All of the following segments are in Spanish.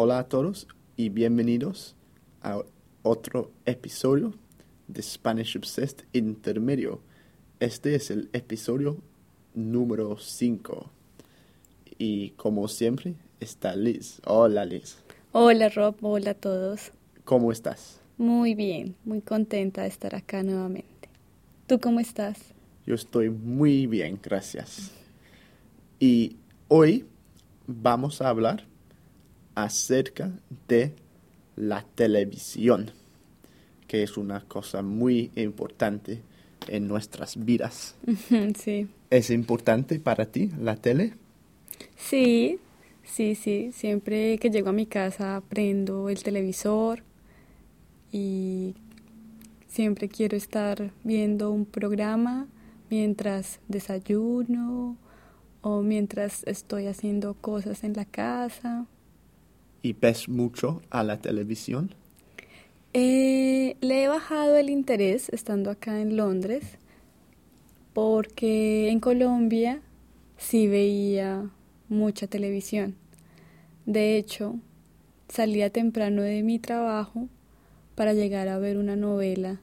Hola a todos y bienvenidos a otro episodio de Spanish Obsessed Intermedio. Este es el episodio número 5. Y como siempre está Liz. Hola Liz. Hola Rob, hola a todos. ¿Cómo estás? Muy bien, muy contenta de estar acá nuevamente. ¿Tú cómo estás? Yo estoy muy bien, gracias. Y hoy vamos a hablar acerca de la televisión, que es una cosa muy importante en nuestras vidas. Sí. ¿Es importante para ti la tele? Sí, sí, sí. Siempre que llego a mi casa prendo el televisor y siempre quiero estar viendo un programa mientras desayuno o mientras estoy haciendo cosas en la casa. ¿Y ves mucho a la televisión? Eh, le he bajado el interés estando acá en Londres porque en Colombia sí veía mucha televisión. De hecho, salía temprano de mi trabajo para llegar a ver una novela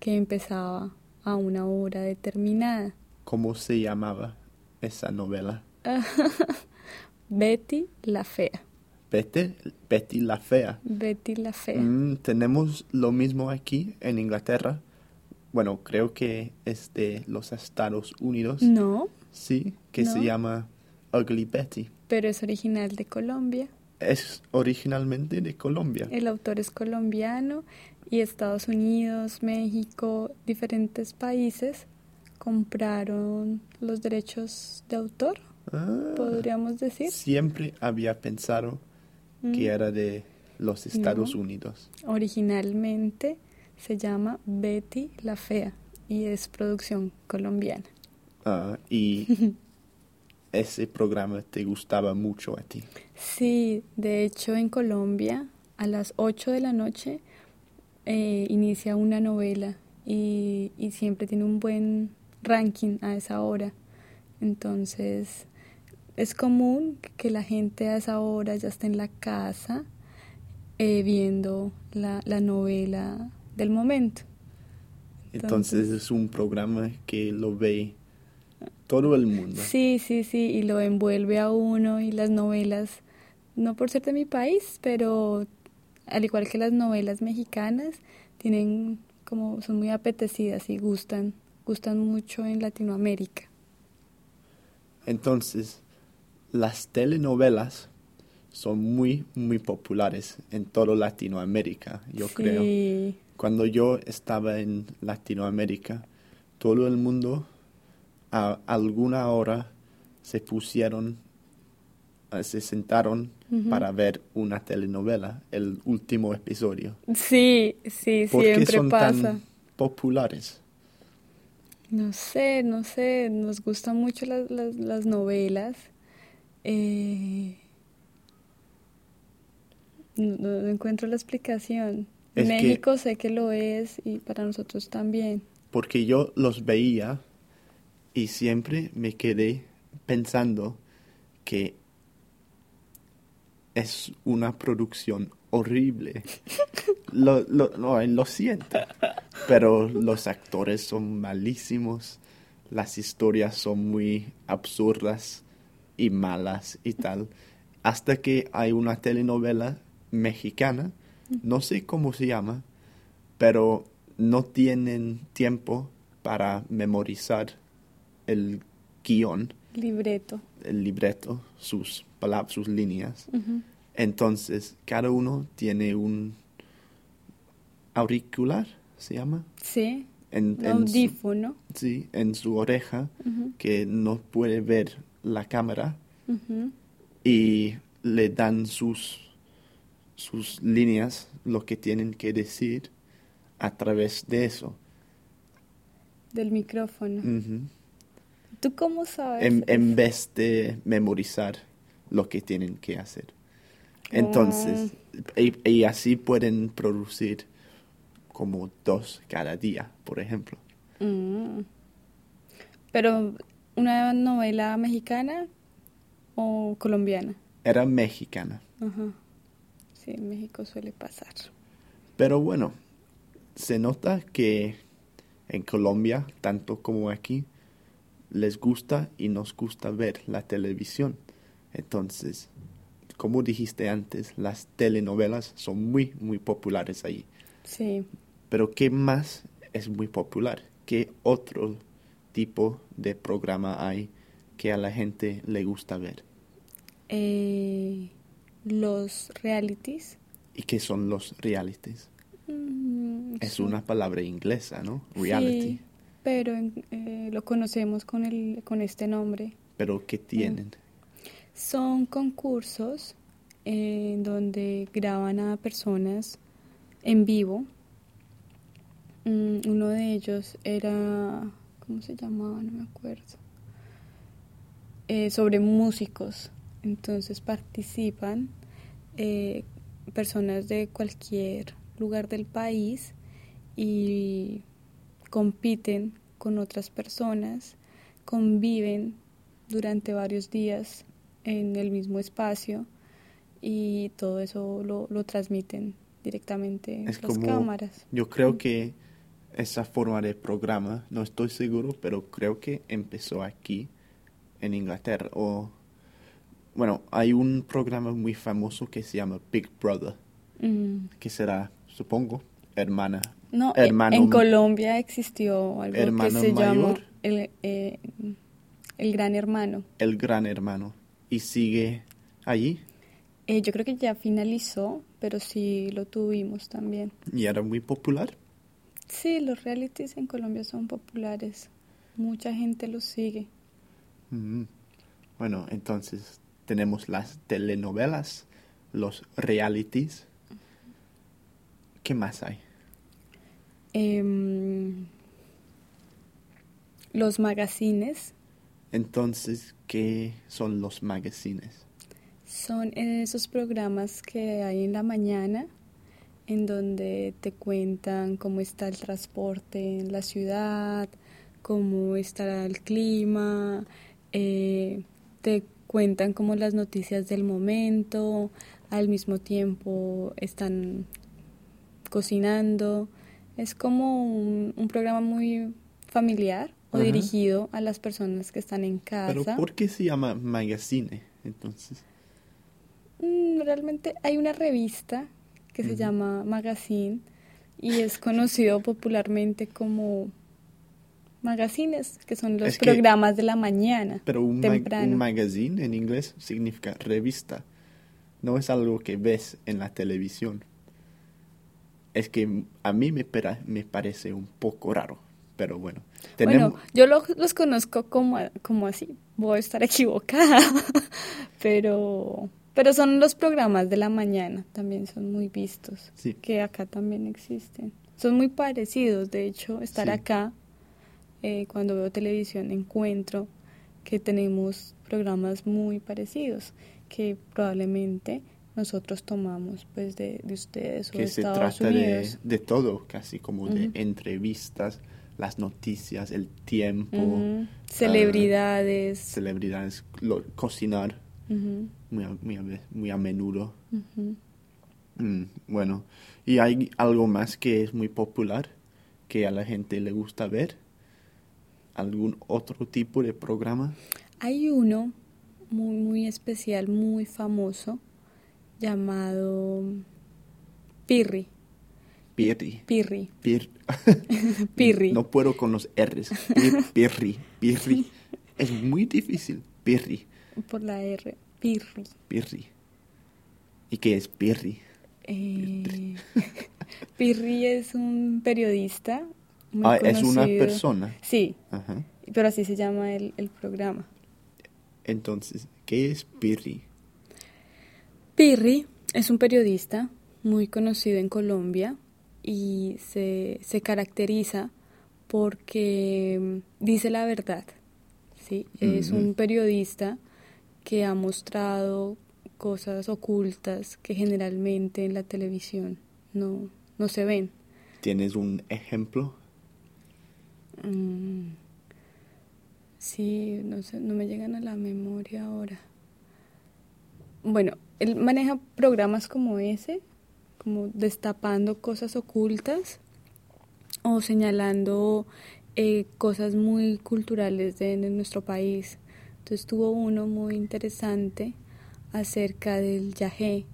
que empezaba a una hora determinada. ¿Cómo se llamaba esa novela? Betty la Fea. Betty, Betty la Fea. Betty la Fea. Mm, tenemos lo mismo aquí en Inglaterra. Bueno, creo que es de los Estados Unidos. No, Sí, que se llama Ugly Betty. pero es original de Colombia. Es originalmente de Colombia. El autor es colombiano y Estados Unidos, México, diferentes países compraron los derechos de autor, Ah, podríamos decir. Siempre había pensado que Mm. era de los Estados No. Unidos. Originalmente se llama Betty la Fea y es producción colombiana. Ah, y ese programa te gustaba mucho a ti. Sí, de hecho en Colombia a las 8 de la noche eh, inicia una novela y, y siempre tiene un buen ranking a esa hora. Entonces es común que la gente a esa hora ya esté en la casa eh, viendo la, la novela del momento. Entonces Entonces- es un programa que lo ve todo el mundo. Sí, sí, sí, y lo envuelve a uno y las novelas, no por ser de mi país, pero al igual que las novelas mexicanas, tienen como, son muy apetecidas y gustan, gustan mucho en Latinoamérica. Entonces, las telenovelas son muy, muy populares en toda Latinoamérica, yo creo. Sí, Cuando yo estaba en Latinoamérica, todo el mundo a alguna hora se pusieron, eh, se sentaron para ver una telenovela, el último episodio. sí, sí, ¿Por qué siempre son pasa. tan populares? No sé, no sé, nos gustan mucho las, las, las novelas. Eh, no, no encuentro la explicación. En que- México sé que lo es y para nosotros también. Porque yo los veía y siempre me quedé pensando que es una producción horrible. Lo, lo, no, lo siento, pero los actores son malísimos, las historias son muy absurdas y malas y tal. Hasta que hay una telenovela mexicana, no sé cómo se llama, pero no tienen tiempo para memorizar el guion, Libreto. el libreto, sus palabras, sus líneas. Entonces, cada uno tiene un auricular, ¿se llama? Sí, En, su, sí, en su oreja, que no puede ver la cámara y le dan sus, sus líneas, lo que tienen que decir a través de eso. Del micrófono. ¿Tú cómo sabes? en, en vez de memorizar lo que tienen que hacer. Entonces, y, y así pueden producir como dos cada día, por ejemplo. Mm. Pero, ¿una novela mexicana o colombiana? Era mexicana. Ajá. sí, en México suele pasar. Pero bueno, se nota que en Colombia, tanto como aquí, les gusta y nos gusta ver la televisión. Entonces, como dijiste antes, las telenovelas son muy, muy populares ahí. Sí. Pero ¿qué más es muy popular? ¿Qué otro tipo de programa hay que a la gente le gusta ver? Eh, los realities. ¿Y qué son los realities? Mm, Es una palabra inglesa, ¿no? Reality. Sí, pero eh, lo conocemos con, el, con este nombre. Pero ¿qué tienen? Son concursos en donde graban a personas en vivo. Mm, uno de ellos era, ¿cómo se llamaba? No me acuerdo. Eh, sobre músicos. Entonces participan eh, personas de cualquier lugar del país y compiten con otras personas, conviven durante varios días en el mismo espacio y todo eso lo, lo transmiten directamente Es las como- cámaras. Yo creo que esa forma de programa, no estoy seguro, pero creo que empezó aquí en Inglaterra. O, bueno, hay un programa muy famoso que se llama Big Brother, Mm. que será, supongo, hermana. No, e- Hermano- en Colombia existió algo que se el, eh, el Gran Hermano. El gran hermano. Y sigue allí Eh, yo creo que ya finalizó, pero sí lo tuvimos también. y era muy popular. Sí, los realities en Colombia son populares. Mucha gente los sigue. Mm. Bueno, entonces tenemos las telenovelas, los realities. ¿Qué más hay? Em, los magazines Entonces, ¿qué son los magazines? son esos programas que hay en la mañana en donde te cuentan cómo está el transporte en la ciudad, cómo está el clima, eh, te cuentan como las noticias del momento, al mismo tiempo están cocinando. Es como un, un programa muy familiar o Ajá. dirigido a las personas que están en Pero casa. ¿por qué se llama magazine? Entonces, Mm, Realmente hay una revista que se llama Magazine y es conocido popularmente como magazines, que son los Es que- programas de la mañana, pero un, temprano. un magazine en inglés significa revista. No es algo que ves en la televisión. Es que a mí me, me parece un poco raro, pero bueno. Tenemos, Bueno, yo lo- los conozco como, como así, voy a estar equivocada, pero, pero son los programas de la mañana, también son muy vistos, Sí. que acá también existen. Son muy parecidos, de hecho, estar Sí. acá, eh, cuando veo televisión, encuentro que tenemos programas muy parecidos, que probablemente nosotros tomamos pues de, de ustedes o de que se Estados trata de, Unidos. de todo, casi como de entrevistas, las noticias, el tiempo, ah, Celebridades. celebridades, lo- cocinar Muy a, muy a ve- muy a menudo. Mm, bueno, ¿y hay algo más que es muy popular que a la gente le gusta ver? ¿Algún otro tipo de programa? Hay uno muy, muy especial, muy famoso, llamado Pirri. Pirri. Pirri. Pir- Pirri. No puedo con los R's. Pir- Pirri. Pirri. Es muy difícil. Pirri. Por la R. Pirri. Pirri. ¿Y qué es Pirri? Eh, Pirri es un periodista. Muy Ah, es una conocido. persona. Sí, Ajá. pero así se llama el, el programa. Entonces, ¿qué es Pirri? Pirri es un periodista muy conocido en Colombia y se, se caracteriza porque dice la verdad. ¿sí? Es un periodista que ha mostrado cosas ocultas que generalmente en la televisión no, no se ven. ¿Tienes un ejemplo? Mm, sí, no sé, no me llegan a la memoria ahora. Bueno, él maneja programas como ese, como destapando cosas ocultas o señalando eh, cosas muy culturales de, nuestro país. Entonces tuvo uno muy interesante acerca del yagé,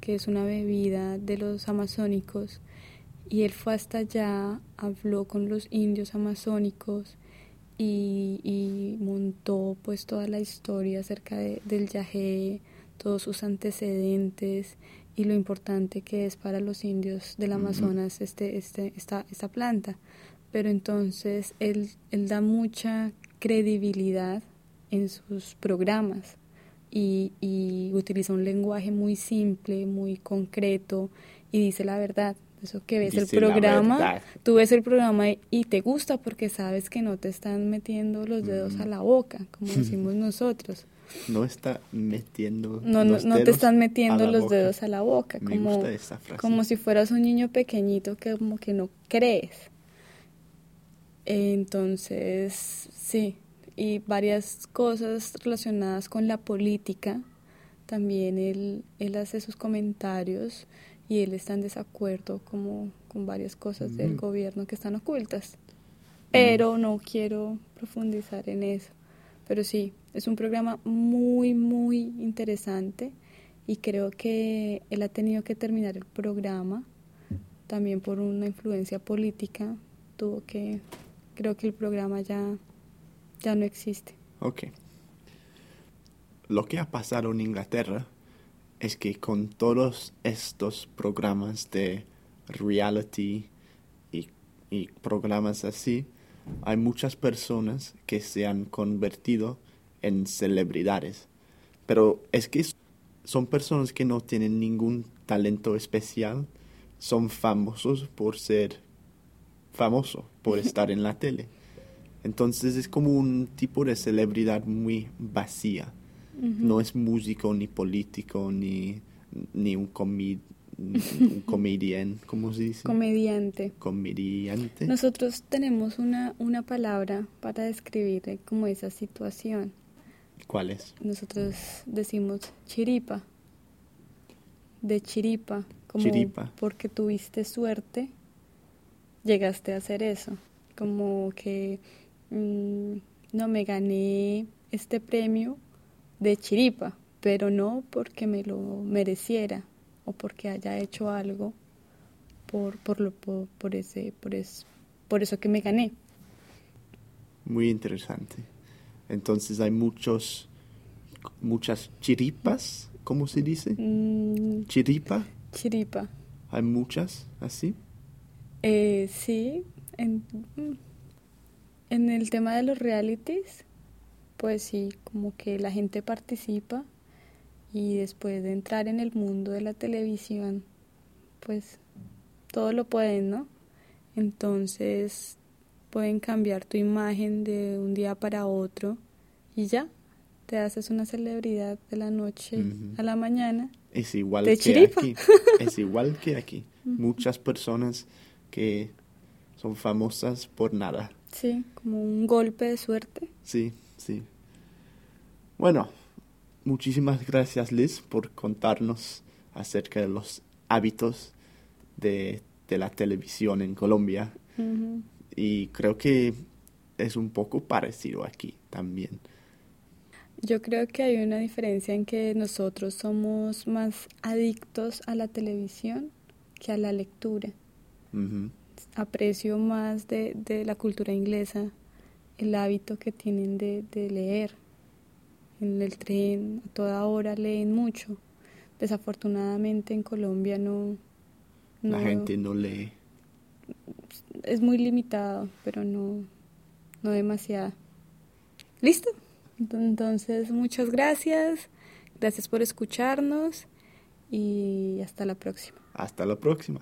que es una bebida de los amazónicos, y él fue hasta allá, habló con los indios amazónicos y, y montó pues toda la historia acerca del yagé, todos sus antecedentes y lo importante que es para los indios del Amazonas este, este, esta, esta planta. Pero entonces él, él da mucha credibilidad en sus programas y, y utiliza un lenguaje muy simple, muy concreto y dice la verdad. Eso que ves el programa, tú ves el programa y te gusta porque sabes que no te están metiendo los dedos a la boca, como decimos nosotros. No está metiendo no, no, no te están metiendo los dedos a la boca como, como si fueras un niño pequeñito que como que no crees. Entonces sí y varias cosas relacionadas con la política también él, él hace sus comentarios y él está en desacuerdo como con varias cosas del mm. gobierno que están ocultas pero no quiero profundizar en eso pero sí, es un programa muy, muy interesante y creo que él ha tenido que terminar el programa también por una influencia política. Tuvo que, creo que el programa ya, ya no existe. Ok. Lo que ha pasado en Inglaterra es que con todos estos programas de reality y, y programas así, hay muchas personas que se han convertido en celebridades. Pero es que son personas que no tienen ningún talento especial, son famosos por ser famoso, por estar en la tele. Entonces es como un tipo de celebridad muy vacía. No es músico, ni político, ni, ni un comid un comedian, ¿cómo se dice? Comediante. Comediante. Nosotros tenemos una, una palabra para describir como esa situación. ¿Cuál es? Nosotros decimos chiripa. De chiripa. Como chiripa. Porque tuviste suerte, llegaste a hacer eso. Como que mm, no me gané este premio de chiripa, pero no porque me lo mereciera o porque haya hecho algo por, por, lo, por, ese, por, por eso que me gané. Muy interesante. Entonces hay muchos, muchas chiripas, ¿cómo se dice? Mm. chiripa. Chiripa. ¿Hay muchas así? Eh, sí. En, en el tema de los realities, pues sí, como que la gente participa y después de entrar en el mundo de la televisión, pues todo lo pueden, ¿no? Entonces pueden cambiar tu imagen de un día para otro y ya, te haces una celebridad de la noche a la mañana. Es igual que aquí. Es igual que aquí. Muchas personas que son famosas por nada. Sí, como un golpe de suerte. Sí, sí. Bueno, Muchísimas gracias Liz por contarnos acerca de los hábitos de, la televisión en Colombia. Y creo que es un poco parecido aquí también. Yo creo que hay una diferencia en que nosotros somos más adictos a la televisión que a la lectura. Aprecio más de, de, la cultura inglesa el hábito que tienen de, de leer en el tren, a toda hora leen mucho. Desafortunadamente en Colombia no... La gente no lee. Es muy limitado, pero no, no demasiado. ¿Listo? Entonces, muchas gracias. Gracias por escucharnos y hasta la próxima. Hasta la próxima.